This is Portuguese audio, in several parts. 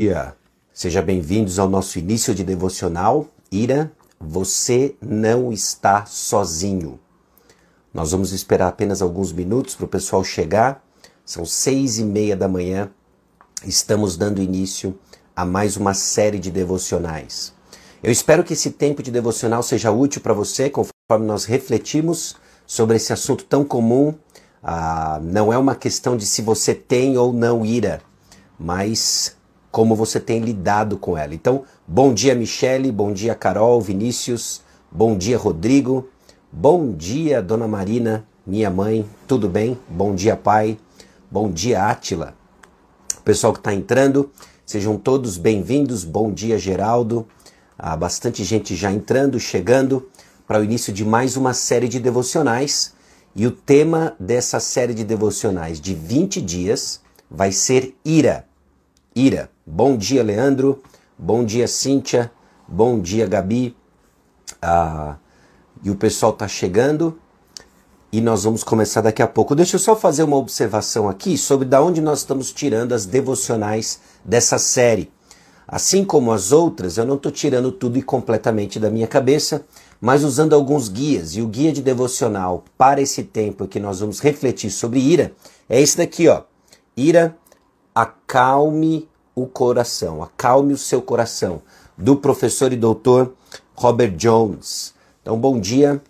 dia. Seja bem-vindos ao nosso início de devocional. Ira, você não está sozinho. Nós vamos esperar apenas alguns minutos para o pessoal chegar. São seis e meia da manhã. Estamos dando início a mais uma série de devocionais. Eu espero que esse tempo de devocional seja útil para você, conforme nós refletimos sobre esse assunto tão comum. Ah, não é uma questão de se você tem ou não ira, mas como você tem lidado com ela. Então, bom dia, Michele, bom dia, Carol, Vinícius, bom dia, Rodrigo, bom dia, Dona Marina, minha mãe, tudo bem? Bom dia, pai, bom dia, Átila. Pessoal que está entrando, sejam todos bem-vindos, bom dia, Geraldo. Há bastante gente já entrando, chegando para o início de mais uma série de devocionais. E o tema dessa série de devocionais de 20 dias vai ser ira. Ira. Bom dia, Leandro. Bom dia, Cíntia. Bom dia, Gabi. Ah, e o pessoal está chegando e nós vamos começar daqui a pouco. Deixa eu só fazer uma observação aqui sobre da onde nós estamos tirando as devocionais dessa série. Assim como as outras, eu não estou tirando tudo e completamente da minha cabeça, mas usando alguns guias. E o guia de devocional para esse tempo que nós vamos refletir sobre ira é esse daqui, ó. Ira, acalme o coração, acalme o seu coração, do professor e doutor Robert Jones. Então, bom dia,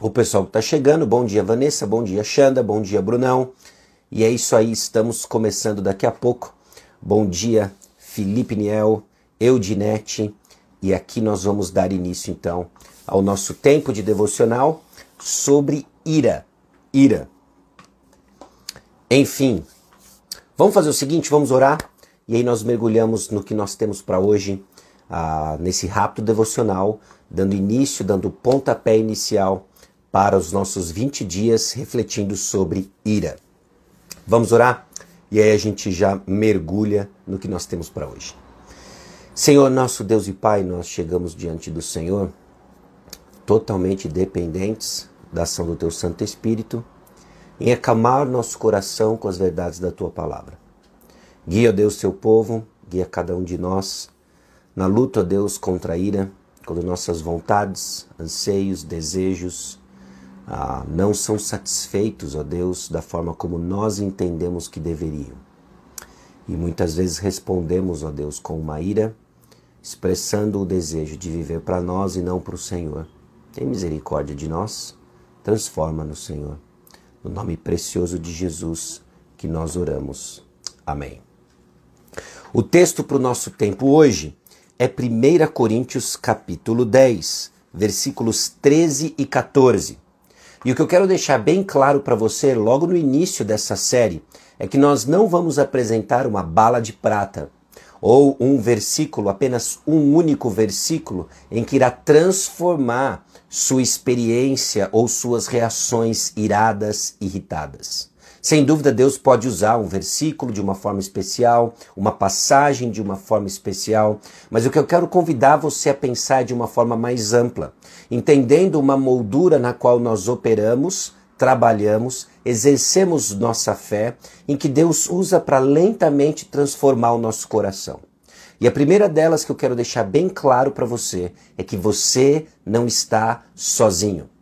o pessoal que está chegando, bom dia Vanessa, bom dia Xanda, bom dia Brunão. E é isso aí, estamos começando daqui a pouco. Bom dia Felipe Niel, Eudinete, e aqui nós vamos dar início então ao nosso tempo de devocional sobre ira. Ira. Enfim, vamos fazer o seguinte, vamos orar e aí nós mergulhamos no que nós temos para hoje, ah, nesse rápido devocional, dando início, dando pontapé inicial para os nossos 20 dias refletindo sobre ira. Vamos orar? E aí a gente já mergulha no que nós temos para hoje. Senhor, nosso Deus e Pai, nós chegamos diante do Senhor totalmente dependentes da ação do Teu Santo Espírito em acalmar nosso coração com as verdades da Tua palavra. Guia, Deus, seu povo, guia cada um de nós na luta, Deus, contra a ira, quando nossas vontades, anseios, desejos ah, não são satisfeitos, ó Deus, da forma como nós entendemos que deveriam. E muitas vezes respondemos, ó Deus, com uma ira, expressando o desejo de viver para nós e não para o Senhor. Tem misericórdia de nós, transforma-nos, Senhor. No nome precioso de Jesus que nós oramos. Amém. O texto para o nosso tempo hoje é 1 Coríntios capítulo 10, versículos 13 e 14. E o que eu quero deixar bem claro para você logo no início dessa série é que nós não vamos apresentar uma bala de prata ou um versículo, apenas um único versículo, em que irá transformar sua experiência ou suas reações iradas, irritadas. Sem dúvida, Deus pode usar um versículo de uma forma especial, uma passagem de uma forma especial, mas o que eu quero convidar você a pensar de uma forma mais ampla, entendendo uma moldura na qual nós operamos, trabalhamos, exercemos nossa fé, em que Deus usa para lentamente transformar o nosso coração. E a primeira delas que eu quero deixar bem claro para você é que você não está sozinho.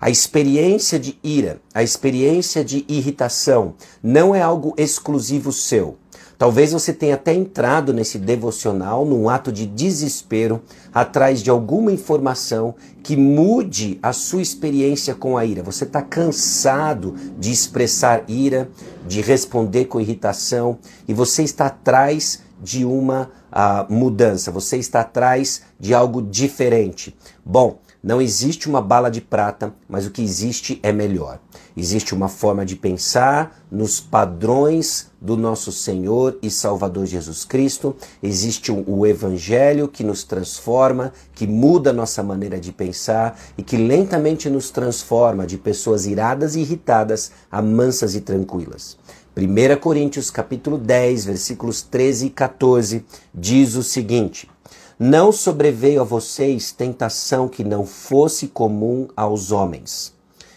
A experiência de ira, a experiência de irritação não é algo exclusivo seu. Talvez você tenha até entrado nesse devocional num ato de desespero atrás de alguma informação que mude a sua experiência com a ira. Você está cansado de expressar ira, de responder com irritação e você está atrás de uma uh, mudança, você está atrás de algo diferente. Bom, não existe uma bala de prata, mas o que existe é melhor. Existe uma forma de pensar nos padrões do nosso Senhor e Salvador Jesus Cristo. Existe o Evangelho que nos transforma, que muda nossa maneira de pensar e que lentamente nos transforma de pessoas iradas e irritadas a mansas e tranquilas. 1 Coríntios capítulo 10, versículos 13 e 14 diz o seguinte: não sobreveio a vocês tentação que não fosse comum aos homens.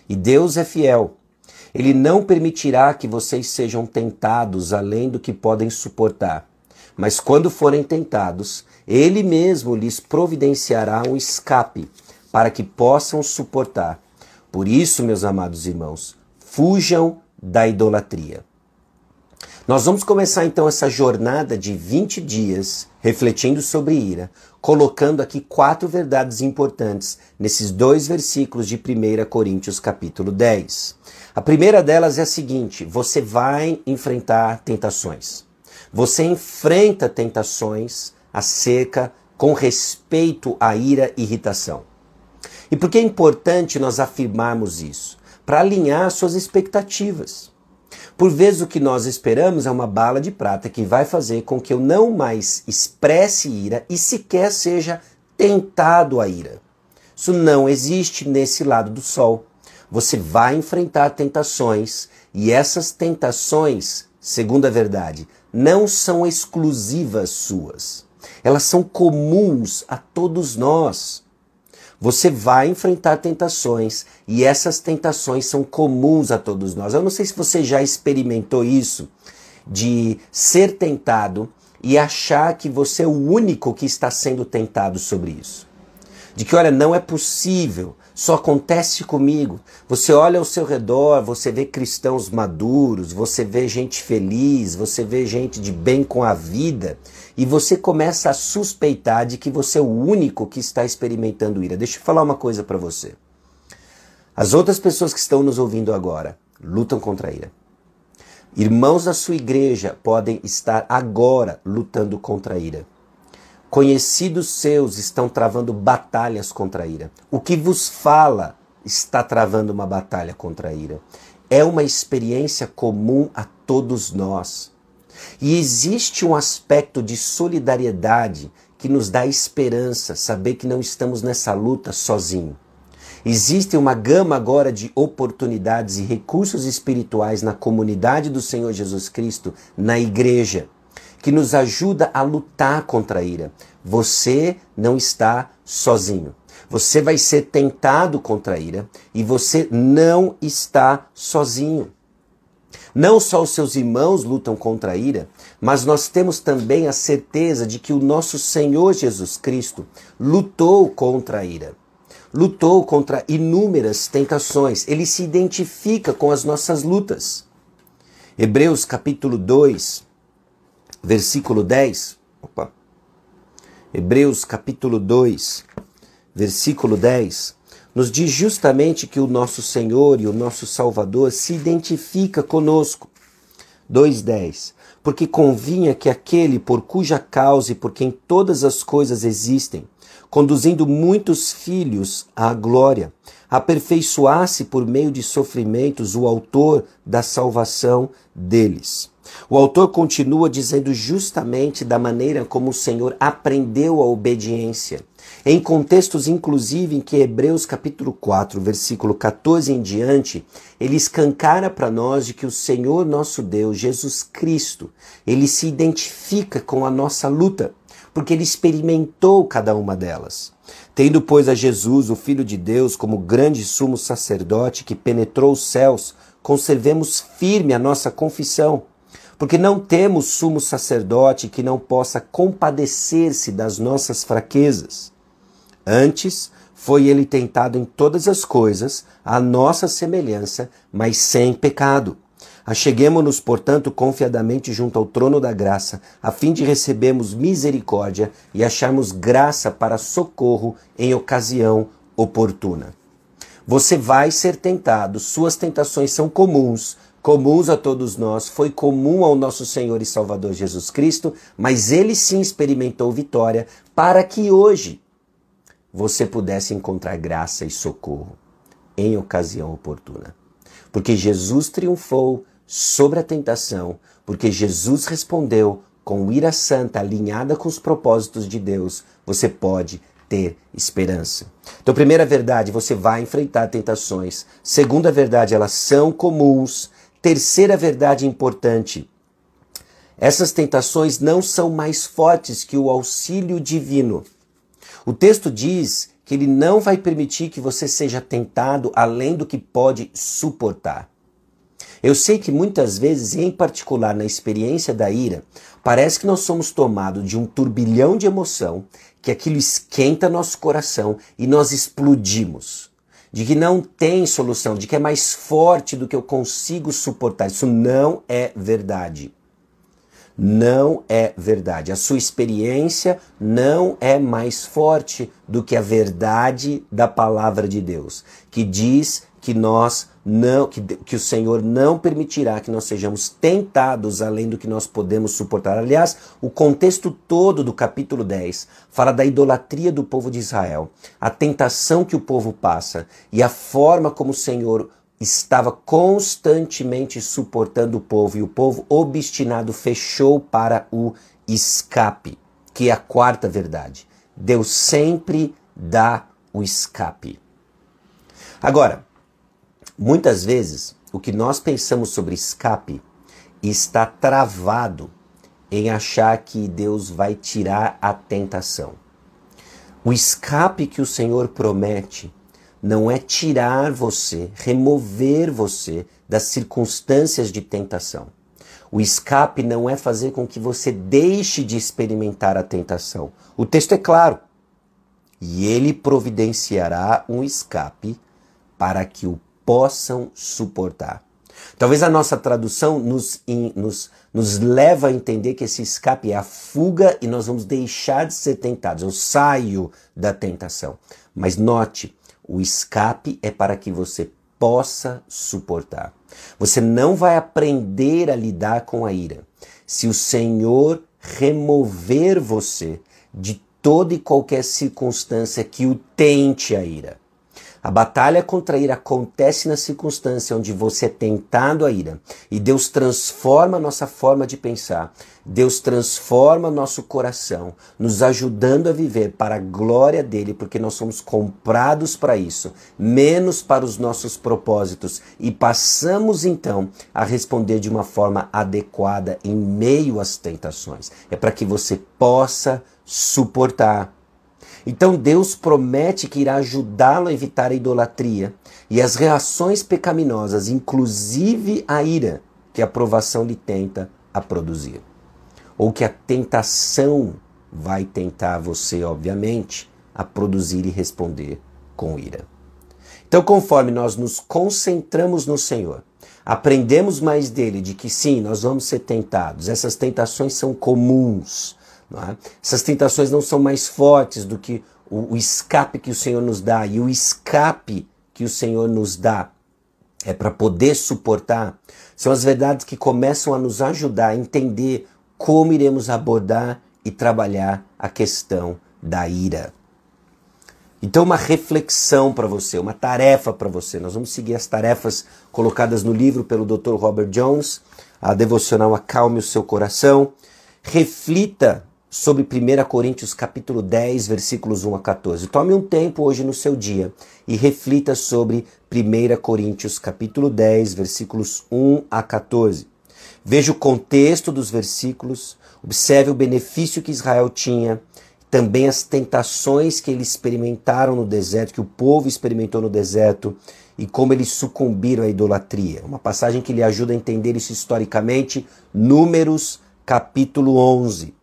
E Deus é fiel. Ele não permitirá que vocês sejam tentados além do que podem suportar. Mas quando forem tentados, ele mesmo lhes providenciará um escape para que possam suportar. Por isso, meus amados irmãos, fujam da idolatria. Nós vamos começar então essa jornada de 20 dias refletindo sobre ira, colocando aqui quatro verdades importantes nesses dois versículos de 1 Coríntios capítulo 10. A primeira delas é a seguinte: você vai enfrentar tentações. Você enfrenta tentações acerca com respeito à ira e irritação. E por que é importante nós afirmarmos isso? Para alinhar suas expectativas. Por vezes o que nós esperamos é uma bala de prata que vai fazer com que eu não mais expresse ira e sequer seja tentado a ira. Isso não existe nesse lado do sol. Você vai enfrentar tentações e essas tentações, segundo a verdade, não são exclusivas suas. Elas são comuns a todos nós. Você vai enfrentar tentações e essas tentações são comuns a todos nós. Eu não sei se você já experimentou isso, de ser tentado e achar que você é o único que está sendo tentado sobre isso. De que, olha, não é possível, só acontece comigo. Você olha ao seu redor, você vê cristãos maduros, você vê gente feliz, você vê gente de bem com a vida e você começa a suspeitar de que você é o único que está experimentando ira. Deixa eu falar uma coisa para você. As outras pessoas que estão nos ouvindo agora lutam contra a ira. Irmãos da sua igreja podem estar agora lutando contra a ira. Conhecidos seus estão travando batalhas contra a ira. O que vos fala está travando uma batalha contra a ira. É uma experiência comum a todos nós. E existe um aspecto de solidariedade que nos dá esperança, saber que não estamos nessa luta sozinho. Existe uma gama agora de oportunidades e recursos espirituais na comunidade do Senhor Jesus Cristo, na igreja, que nos ajuda a lutar contra a ira. Você não está sozinho. Você vai ser tentado contra a ira e você não está sozinho. Não só os seus irmãos lutam contra a ira, mas nós temos também a certeza de que o nosso Senhor Jesus Cristo lutou contra a ira. Lutou contra inúmeras tentações. Ele se identifica com as nossas lutas. Hebreus capítulo 2, versículo 10. Opa. Hebreus capítulo 2, versículo 10 nos diz justamente que o nosso Senhor e o nosso Salvador se identifica conosco. 2:10 Porque convinha que aquele por cuja causa e por quem todas as coisas existem, conduzindo muitos filhos à glória, aperfeiçoasse por meio de sofrimentos o autor da salvação deles. O autor continua dizendo justamente da maneira como o Senhor aprendeu a obediência. Em contextos, inclusive, em que Hebreus capítulo 4, versículo 14 em diante, ele escancara para nós de que o Senhor nosso Deus, Jesus Cristo, ele se identifica com a nossa luta, porque ele experimentou cada uma delas. Tendo, pois, a Jesus, o Filho de Deus, como grande sumo sacerdote que penetrou os céus, conservemos firme a nossa confissão porque não temos sumo sacerdote que não possa compadecer-se das nossas fraquezas. Antes, foi ele tentado em todas as coisas, à nossa semelhança, mas sem pecado. Acheguemo-nos, portanto, confiadamente junto ao trono da graça, a fim de recebermos misericórdia e acharmos graça para socorro em ocasião oportuna. Você vai ser tentado, suas tentações são comuns, comuns a todos nós, foi comum ao nosso Senhor e Salvador Jesus Cristo, mas ele sim experimentou vitória para que hoje você pudesse encontrar graça e socorro em ocasião oportuna. Porque Jesus triunfou sobre a tentação, porque Jesus respondeu com ira santa alinhada com os propósitos de Deus, você pode ter esperança. Então, primeira verdade, você vai enfrentar tentações. Segunda verdade, elas são comuns Terceira verdade importante: essas tentações não são mais fortes que o auxílio divino. O texto diz que ele não vai permitir que você seja tentado além do que pode suportar. Eu sei que muitas vezes, em particular na experiência da ira, parece que nós somos tomados de um turbilhão de emoção, que aquilo esquenta nosso coração e nós explodimos. De que não tem solução, de que é mais forte do que eu consigo suportar. Isso não é verdade. Não é verdade. A sua experiência não é mais forte do que a verdade da palavra de Deus, que diz que nós não que, que o Senhor não permitirá que nós sejamos tentados além do que nós podemos suportar. Aliás, o contexto todo do capítulo 10 fala da idolatria do povo de Israel, a tentação que o povo passa e a forma como o Senhor estava constantemente suportando o povo e o povo obstinado fechou para o escape, que é a quarta verdade. Deus sempre dá o escape. Agora, Muitas vezes, o que nós pensamos sobre escape está travado em achar que Deus vai tirar a tentação. O escape que o Senhor promete não é tirar você, remover você das circunstâncias de tentação. O escape não é fazer com que você deixe de experimentar a tentação. O texto é claro. E ele providenciará um escape para que o possam suportar. Talvez a nossa tradução nos, nos, nos leva a entender que esse escape é a fuga e nós vamos deixar de ser tentados. Eu saio da tentação. Mas note, o escape é para que você possa suportar. Você não vai aprender a lidar com a ira se o Senhor remover você de toda e qualquer circunstância que o tente a ira. A batalha contra a ira acontece na circunstância onde você é tentado a ira. E Deus transforma a nossa forma de pensar. Deus transforma nosso coração, nos ajudando a viver para a glória dele, porque nós somos comprados para isso, menos para os nossos propósitos. E passamos então a responder de uma forma adequada em meio às tentações. É para que você possa suportar. Então Deus promete que irá ajudá-lo a evitar a idolatria e as reações pecaminosas, inclusive a ira que a provação lhe tenta a produzir. Ou que a tentação vai tentar você, obviamente, a produzir e responder com ira. Então, conforme nós nos concentramos no Senhor, aprendemos mais dele de que sim, nós vamos ser tentados, essas tentações são comuns, é? Essas tentações não são mais fortes do que o, o escape que o Senhor nos dá, e o escape que o Senhor nos dá é para poder suportar, são as verdades que começam a nos ajudar a entender como iremos abordar e trabalhar a questão da ira. Então, uma reflexão para você, uma tarefa para você. Nós vamos seguir as tarefas colocadas no livro pelo Dr. Robert Jones, a devocional Acalme o seu coração. Reflita sobre 1 Coríntios capítulo 10, versículos 1 a 14. Tome um tempo hoje no seu dia e reflita sobre 1 Coríntios capítulo 10, versículos 1 a 14. Veja o contexto dos versículos, observe o benefício que Israel tinha, também as tentações que eles experimentaram no deserto, que o povo experimentou no deserto e como eles sucumbiram à idolatria. Uma passagem que lhe ajuda a entender isso historicamente, Números capítulo 11.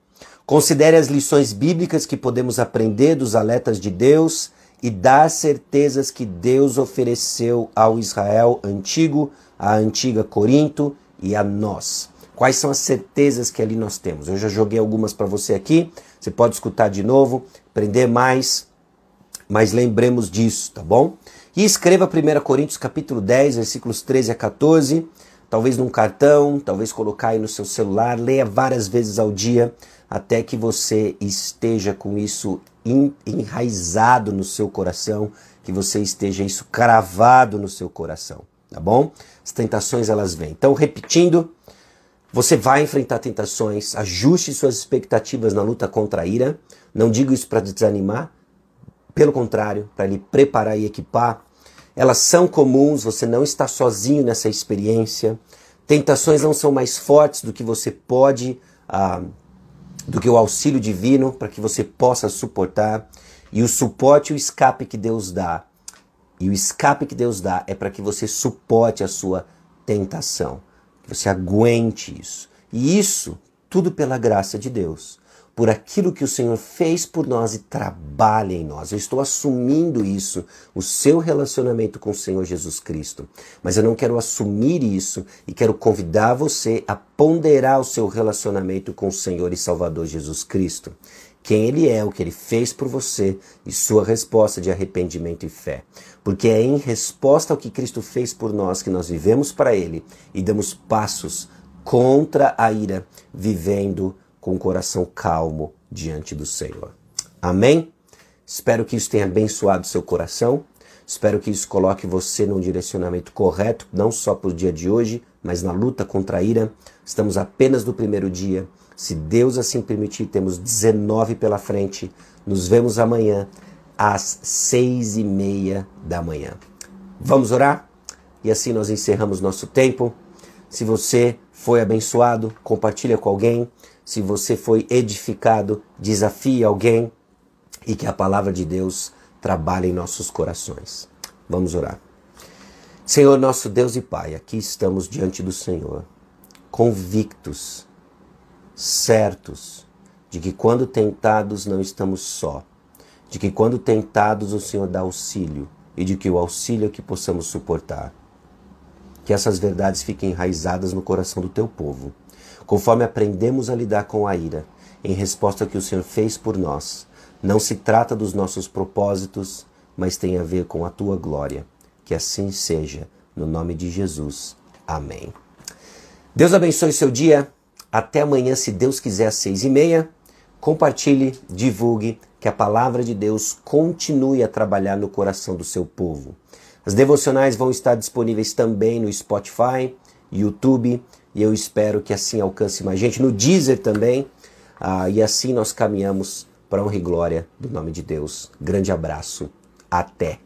Considere as lições bíblicas que podemos aprender dos alertas de Deus e das certezas que Deus ofereceu ao Israel antigo, à antiga Corinto e a nós. Quais são as certezas que ali nós temos? Eu já joguei algumas para você aqui, você pode escutar de novo, aprender mais, mas lembremos disso, tá bom? E escreva 1 Coríntios capítulo 10, versículos 13 a 14, talvez num cartão, talvez colocar aí no seu celular, leia várias vezes ao dia até que você esteja com isso enraizado no seu coração, que você esteja isso cravado no seu coração, tá bom? As tentações elas vêm. Então, repetindo, você vai enfrentar tentações, ajuste suas expectativas na luta contra a ira. Não digo isso para desanimar, pelo contrário, para lhe preparar e equipar. Elas são comuns, você não está sozinho nessa experiência. Tentações não são mais fortes do que você pode ah, do que o auxílio divino para que você possa suportar e o suporte e o escape que Deus dá. E o escape que Deus dá é para que você suporte a sua tentação. Que você aguente isso. E isso tudo pela graça de Deus por aquilo que o Senhor fez por nós e trabalha em nós. Eu estou assumindo isso, o seu relacionamento com o Senhor Jesus Cristo. Mas eu não quero assumir isso e quero convidar você a ponderar o seu relacionamento com o Senhor e Salvador Jesus Cristo. Quem Ele é, o que Ele fez por você e sua resposta de arrependimento e fé. Porque é em resposta ao que Cristo fez por nós que nós vivemos para Ele e damos passos contra a ira, vivendo com o coração calmo diante do Senhor. Amém? Espero que isso tenha abençoado seu coração. Espero que isso coloque você num direcionamento correto, não só para o dia de hoje, mas na luta contra a ira. Estamos apenas no primeiro dia. Se Deus assim permitir, temos 19 pela frente. Nos vemos amanhã às seis e meia da manhã. Vamos orar? E assim nós encerramos nosso tempo. Se você foi abençoado, compartilha com alguém. Se você foi edificado, desafie alguém e que a palavra de Deus trabalhe em nossos corações. Vamos orar. Senhor, nosso Deus e Pai, aqui estamos diante do Senhor, convictos, certos de que quando tentados não estamos só, de que quando tentados o Senhor dá auxílio e de que o auxílio é que possamos suportar. Que essas verdades fiquem enraizadas no coração do teu povo conforme aprendemos a lidar com a ira, em resposta ao que o Senhor fez por nós. Não se trata dos nossos propósitos, mas tem a ver com a tua glória. Que assim seja, no nome de Jesus. Amém. Deus abençoe seu dia. Até amanhã, se Deus quiser, às seis e meia. Compartilhe, divulgue, que a palavra de Deus continue a trabalhar no coração do seu povo. As devocionais vão estar disponíveis também no Spotify, YouTube e eu espero que assim alcance mais gente no Deezer também. Ah, e assim nós caminhamos para honra e glória do nome de Deus. Grande abraço. Até.